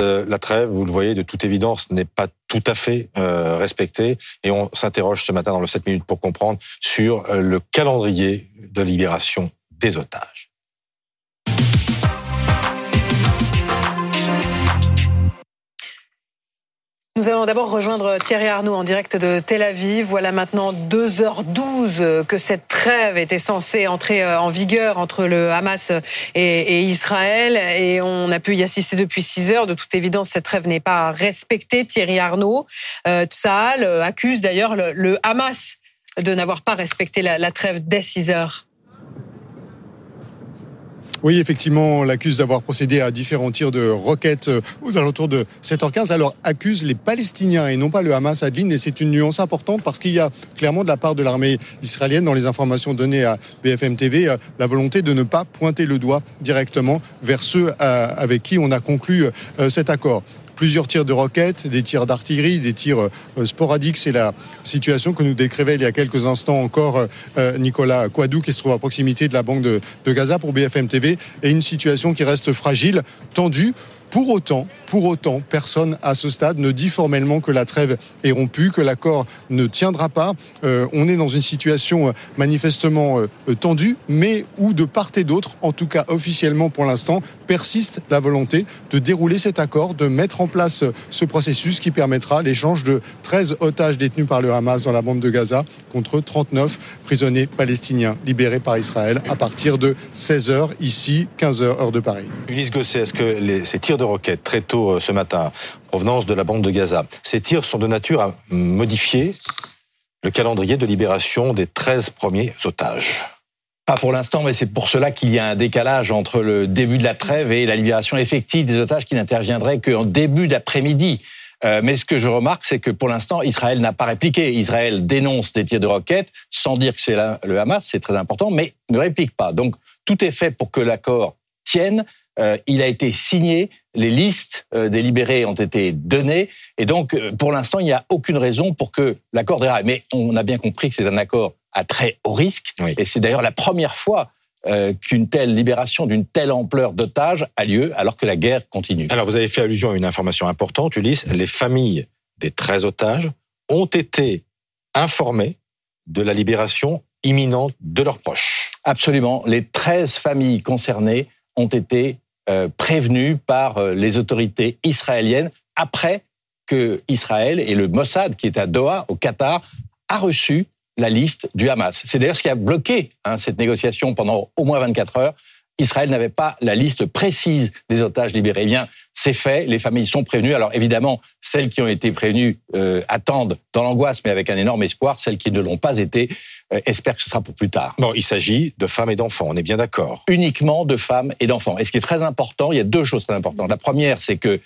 Euh, la trêve, vous le voyez, de toute évidence, n'est pas tout à fait euh, respectée. Et on s'interroge ce matin dans le 7 minutes pour comprendre sur euh, le calendrier de libération des otages. Nous allons d'abord rejoindre Thierry Arnaud en direct de Tel Aviv. Voilà maintenant 2h12 que cette trêve était censée entrer euh, en vigueur entre le Hamas et, Israël. Et on a pu y assister depuis 6 heures. De toute évidence, cette trêve n'est pas respectée. Thierry Arnaud, euh, euh accuse d'ailleurs le, Hamas de n'avoir pas respecté la, la trêve dès 6 heures. Oui, effectivement, on l'accuse d'avoir procédé à différents tirs de roquettes euh, aux alentours de 7h15. Alors, accuse les Palestiniens et non pas le Hamas Adeline. Et c'est une nuance importante parce qu'il y a clairement de la part de l'armée israélienne, dans les informations données à BFM TV, euh, la volonté de ne pas pointer le doigt directement vers ceux euh, avec qui on a conclu cet accord plusieurs tirs de roquettes, des tirs d'artillerie, des tirs euh, sporadiques. C'est la situation que nous décrivait il y a quelques instants encore euh, euh, Nicolas Quadou, qui se trouve à proximité de la banque de, de Gaza pour BFM TV, et une situation qui reste fragile, tendue. Pour autant, pour autant, personne à ce stade ne dit formellement que la trêve est rompue, que l'accord ne tiendra pas. Euh, on est dans une situation euh, manifestement euh, tendue, mais où de part et d'autre, en tout cas officiellement pour l'instant, persiste la volonté de dérouler cet accord, de mettre en place ce processus qui permettra l'échange de 13 otages détenus par le Hamas dans la bande de Gaza contre 39 prisonniers palestiniens libérés par Israël à partir de 16h ici, 15h heure de Paris. Est-ce que ces tirs de roquettes très tôt euh, ce matin, provenance de la bande de Gaza. Ces tirs sont de nature à modifier le calendrier de libération des 13 premiers otages. Pas pour l'instant, mais c'est pour cela qu'il y a un décalage entre le début de la trêve et la libération effective des otages qui n'interviendrait qu'en début d'après-midi. Euh, mais ce que je remarque, c'est que pour l'instant, Israël n'a pas répliqué. Israël dénonce des tirs de roquettes, sans dire que c'est le Hamas, c'est très important, mais ne réplique pas. Donc tout est fait pour que l'accord tienne, il a été signé, les listes euh, des libérés ont été données, et donc euh, pour l'instant, il n'y a aucune raison pour que l'accord déraille. Mais on a bien compris que c'est un accord à très haut risque, et c'est d'ailleurs la première fois qu'une telle libération d'une telle ampleur d'otages a lieu alors que la guerre continue. Alors vous avez fait allusion à une information importante, Ulysse, les familles des 13 otages ont été informées de la libération imminente de leurs proches. Absolument, les 13 familles concernées ont été euh, prévenus par euh, les autorités israéliennes après que Israël et le Mossad, qui est à Doha, au Qatar, a reçu la liste du Hamas. C'est d'ailleurs ce qui a bloqué hein, cette négociation pendant au moins 24 heures. Israël n'avait pas la liste précise des otages libérés. Eh bien, c'est fait, les familles sont prévenues. Alors évidemment, celles qui ont été prévenues euh, attendent dans l'angoisse, mais avec un énorme espoir. Celles qui ne l'ont pas été euh, espèrent que ce sera pour plus tard. Non, il s'agit de femmes et d'enfants, on est bien d'accord. Uniquement de femmes et d'enfants. Et ce qui est très important, il y a deux choses très importantes. La première, c'est que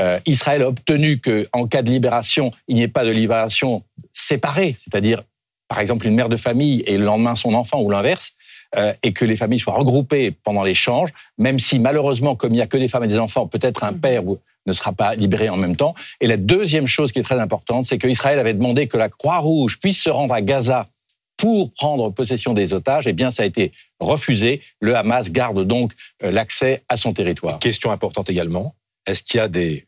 euh, Israël a obtenu qu'en cas de libération, il n'y ait pas de libération séparée, c'est-à-dire par exemple une mère de famille et le lendemain son enfant ou l'inverse. Euh, et que les familles soient regroupées pendant l'échange, même si malheureusement, comme il n'y a que des femmes et des enfants, peut-être un père ne sera pas libéré en même temps. Et la deuxième chose qui est très importante, c'est qu'Israël avait demandé que la Croix-Rouge puisse se rendre à Gaza pour prendre possession des otages, eh bien, ça a été refusé. Le Hamas garde donc euh, l'accès à son territoire. Question importante également. Est-ce qu'il y a des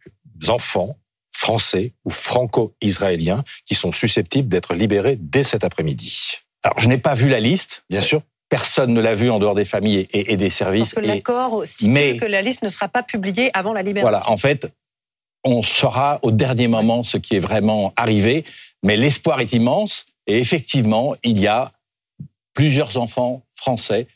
enfants français ou franco-israéliens qui sont susceptibles d'être libérés dès cet après-midi? Alors, je n'ai pas vu la liste. Bien sûr. Personne ne l'a vu en dehors des familles et, des services. Parce que l'accord stipule que la liste ne sera pas publiée avant la libération. Voilà, en fait, on saura au dernier moment ce qui est vraiment arrivé, mais l'espoir est immense et effectivement, il y a plusieurs enfants français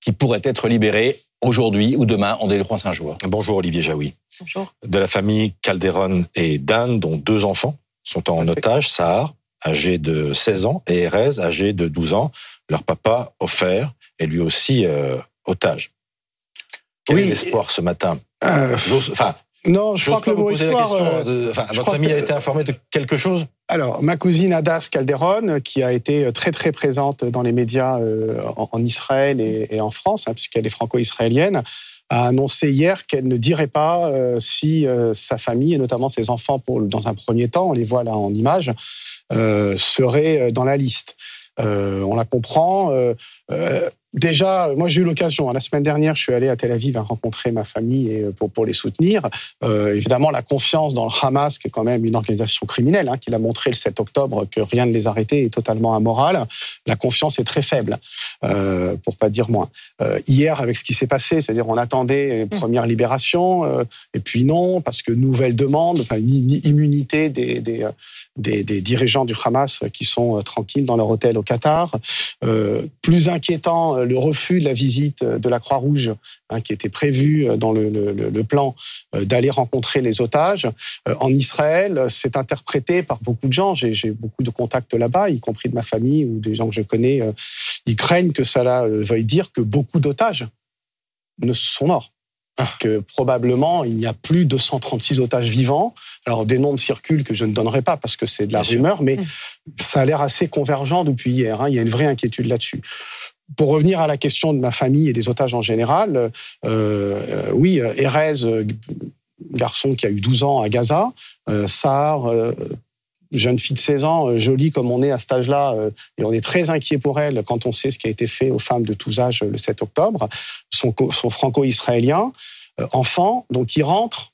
qui pourraient être libérés aujourd'hui ou demain en délai de jours. Bonjour Olivier Jaoui. Bonjour. De la famille Calderon et Dan, dont deux enfants sont en otage, Sahar, âgé de 16 ans, et Erez, âgé de 12 ans leur papa offert est lui aussi euh, otage. Quel est l'espoir ce matin? Euh, Enfin, non, je crois que le mot espoir. Euh, votre famille a été informée de quelque chose Alors, ma cousine Adas Calderon, qui a été très très présente dans les médias en, Israël et, en France, hein, puisqu'elle est franco-israélienne, a annoncé hier qu'elle ne dirait pas si sa famille, et notamment ses enfants, pour, dans un premier temps, on les voit là en image, seraient dans la liste. Euh, on la comprend. Euh, euh, Déjà, moi j'ai eu l'occasion. La semaine dernière, je suis allé à Tel Aviv à rencontrer ma famille et pour pour les soutenir. Euh, évidemment, la confiance dans le Hamas, qui est quand même une organisation criminelle, hein, qui l'a montré le 7 octobre que rien ne les arrêtait, est totalement amoral. La confiance est très faible, euh, pour pas dire moins. Euh, hier, avec ce qui s'est passé, c'est-à-dire on attendait une première libération, euh, et puis non, parce que nouvelle demande, enfin une immunité des, des, euh, des, des dirigeants du Hamas qui sont tranquilles dans leur hôtel au Qatar. plus inquiétant le refus de la visite de la Croix-Rouge, hein, qui était prévu dans le, le, le plan euh, d'aller rencontrer les otages. Euh, en Israël, c'est interprété par beaucoup de gens. J'ai beaucoup de contacts là-bas, y compris de ma famille ou des gens que je connais. Euh, ils craignent que cela veuille dire que beaucoup d'otages ne sont morts. Ah. que probablement il n'y a plus de 236 otages vivants. Alors des nombres circulent que je ne donnerai pas parce que c'est de la rumeur, mais mm. ça a l'air assez convergent depuis hier. Hein. Il y a une vraie inquiétude là-dessus pour revenir à la question de ma famille et des otages en général, euh, euh oui, Erez, euh, garçon qui a eu 12 ans à Gaza, euh, euh, jeune fille de 16 ans, jolie comme on est à cet âge-là, et on est très inquiet pour elle quand on sait ce qui a été fait aux femmes de tous âges le 7 octobre, son, son franco-israélien, enfant, donc il rentre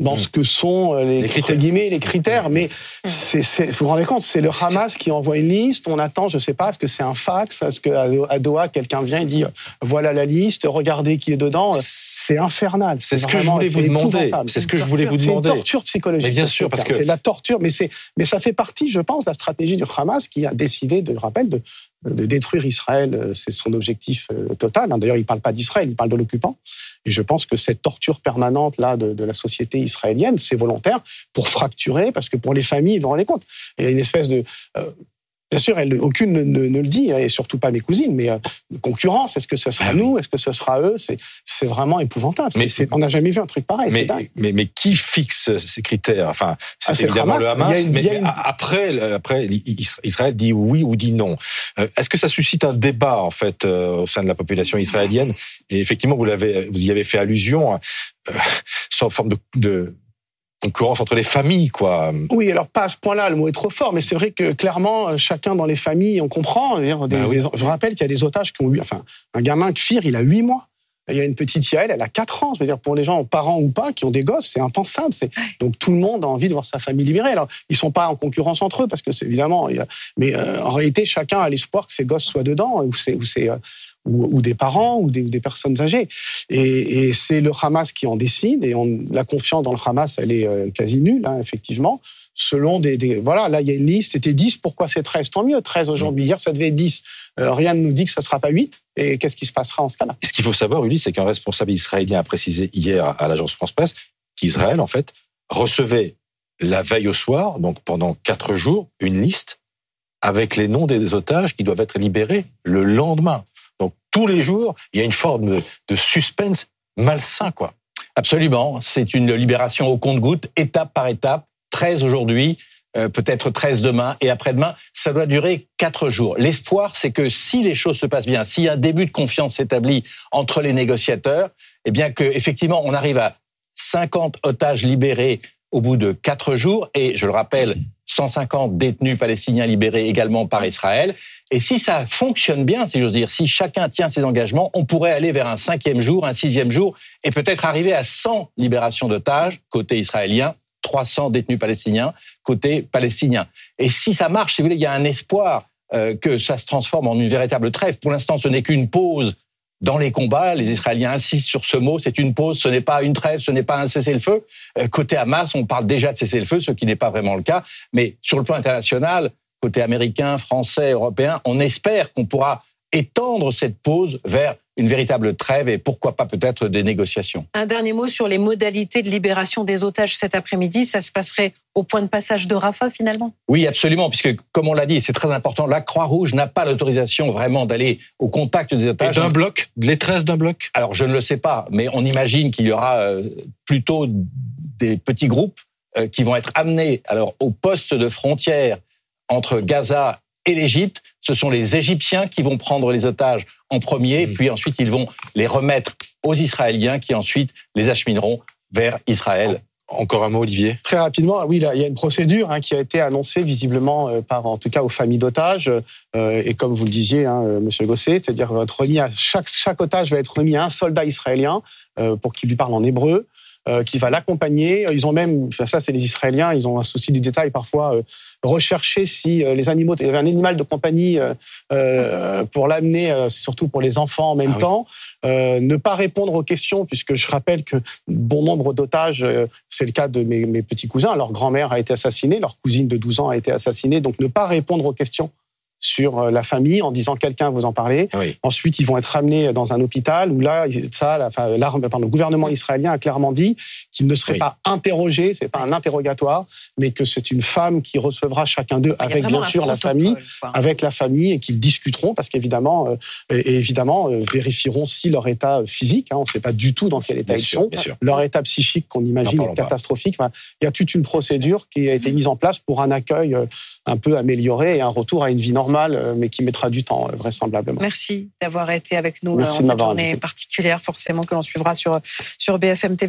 dans ce que sont euh, les, critères. Guillemets, les critères. Mais c'est, vous vous rendez compte, c'est le Hamas qui envoie une liste. On attend, je sais pas, est-ce que c'est un fax Est-ce qu'à Doha, quelqu'un vient et dit voilà la liste, regardez qui est dedans C'est infernal. C'est ce que je voulais vous demander. C'est ce que je voulais vous demander. C'est une torture psychologique. Mais bien sûr, parce que c'est la torture. Mais c'est, mais ça fait partie, je pense, de la stratégie du Hamas qui a décidé, de, je rappelle, de, de détruire Israël, euh, c'est son objectif euh, total. Hein. D'ailleurs, il ne parle pas d'Israël, il parle de l'occupant. Et je pense que cette torture permanente là de, la société israélienne, c'est volontaire pour fracturer, parce que pour les familles, vous vous rendez compte, il y a une espèce de euh, Bien sûr, elle, aucune ne, ne, le dit, hein, et surtout pas mes cousines, mais euh, concurrence, est-ce que ce sera ah nous, est-ce que ce sera eux? C'est vraiment épouvantable. Mais on n'a jamais vu un truc pareil. Mais, mais, mais, qui fixe ces critères? Enfin, c'est ah, évidemment le Hamas, mais, après, après, Israël dit oui ou dit non. Euh, est-ce que ça suscite un débat en fait euh, au sein de la population israélienne? Et effectivement, vous l'avez, vous y avez fait allusion, euh, sans forme de, de concurrence entre les familles, quoi. Oui, alors pas à ce point-là, le mot est trop fort, mais c'est vrai que clairement, euh, chacun dans les familles, on comprend. Bah je rappelle qu'il y a des otages qui ont eu, enfin, un gamin, Kfir, il a huit mois. Il y a une petite Yael, elle a 4 ans. Je veux dire, pour les gens, parents ou pas, qui ont des gosses, c'est impensable. Donc tout le monde a envie de voir sa famille libérée. Alors, ils sont pas en concurrence entre eux, parce que c'est évidemment. Mais euh, en réalité, chacun a l'espoir que ses gosses soient dedans, ou c'est, ou c'est, ou, des parents ou des, des personnes âgées. Et, et c'est le Hamas qui en décide et on, la confiance dans le Hamas, elle est euh, quasi nulle, hein, effectivement. Selon des, des, Voilà, là, il y a une liste, c'était 10, pourquoi c'est 13 Tant mieux, 13 aujourd'hui. Hier, ça devait être 10. Euh, rien ne nous dit que ça ne sera pas 8. Et qu'est-ce qui se passera en ce cas-là? Ce qu'il faut savoir, Ulysse, c'est qu'un responsable israélien a précisé hier à l'agence France-Presse qu'Israël, en fait, recevait la veille au soir, donc pendant quatre jours, une liste avec les noms des otages qui doivent être libérés le lendemain. Donc tous les jours, il y a une forme de, suspense malsain, quoi. Absolument. C'est une libération au compte-goutte, étape par étape. 13 aujourd'hui, euh, peut-être 13 demain et après-demain. Ça doit durer quatre jours. L'espoir, c'est que si les choses se passent bien, si un début de confiance s'établit entre les négociateurs, eh bien que effectivement on arrive à 50 otages libérés au bout de quatre jours, et je le rappelle, 150 détenus palestiniens libérés également par Israël. Et si ça fonctionne bien, si j'ose dire, si chacun tient ses engagements, on pourrait aller vers un cinquième jour, un sixième jour, et peut-être arriver à 100 libérations d'otages côté israélien, 300 détenus palestiniens côté palestinien. Et si ça marche, si vous voulez, il y a un espoir euh, que ça se transforme en une véritable trêve. Pour l'instant, ce n'est qu'une pause dans les combats, les Israéliens insistent sur ce mot, c'est une pause, ce n'est pas une trêve, ce n'est pas un cessez-le-feu. Euh, côté Hamas, on parle déjà de cessez-le-feu, ce qui n'est pas vraiment le cas. Mais sur le plan international, côté américain, français, européen, on espère qu'on pourra étendre cette pause vers une véritable trêve et pourquoi pas peut-être des négociations. Un dernier mot sur les modalités de libération des otages cet après-midi. Ça se passerait au point de passage de Rafah finalement? Oui, absolument, puisque comme on l'a dit, c'est très important, la Croix-Rouge n'a pas l'autorisation vraiment d'aller au contact des otages. d'un bloc Les 13 d'un bloc? Alors je ne le sais pas, mais on imagine qu'il y aura euh, plutôt des petits groupes euh, qui vont être amenés alors au poste de frontière entre Gaza et l'Égypte. Ce sont les Égyptiens qui vont prendre les otages en premier, mmh. puis ensuite ils vont les remettre aux Israéliens qui ensuite les achemineront vers Israël Encore un mot, Olivier? Très rapidement, oui, il y a une procédure hein, qui a été annoncée visiblement euh, par, en tout cas, aux familles d'otages. Euh, et comme vous le disiez, hein, euh, Monsieur Gosset, c'est-à-dire remis à chaque, chaque otage va être remis à un soldat israélien pour qu'il lui parle en hébreu. Qui va l'accompagner. Ils ont même, enfin ça c'est les Israéliens, ils ont un souci du détail parfois, rechercher si les animaux, il y avait un animal de compagnie pour l'amener, surtout pour les enfants en même ah temps. Euh, ne pas répondre aux questions, puisque je rappelle que bon nombre d'otages, euh, c'est le cas de mes, mes petits cousins, leur grand-mère a été assassinée, leur cousine de 12 ans a été assassinée, donc ne pas répondre aux questions sur euh, la famille en disant quelqu'un vous en parler. Ensuite, ils vont être amenés dans un hôpital où là, ça, la, enfin, le gouvernement israélien a clairement dit qu'il ne serait pas interrogé, c'est pas un interrogatoire, mais que c'est une femme qui recevra chacun d'eux avec bien sûr la famille, avec la famille et qu'ils discuteront parce qu'évidemment, euh, et évidemment, euh, vérifieront si leur état physique, hein, on ne sait pas du tout dans quel état ils sont, leur état psychique qu'on imagine est catastrophique. il y a toute une procédure qui a été mise en place pour un accueil un peu amélioré et un retour à une vie normale, euh, mais qui mettra du temps, euh, vraisemblablement. Merci d'avoir été avec nous Merci euh, en cette journée particulière, forcément, que l'on suivra sur, sur BFM TV.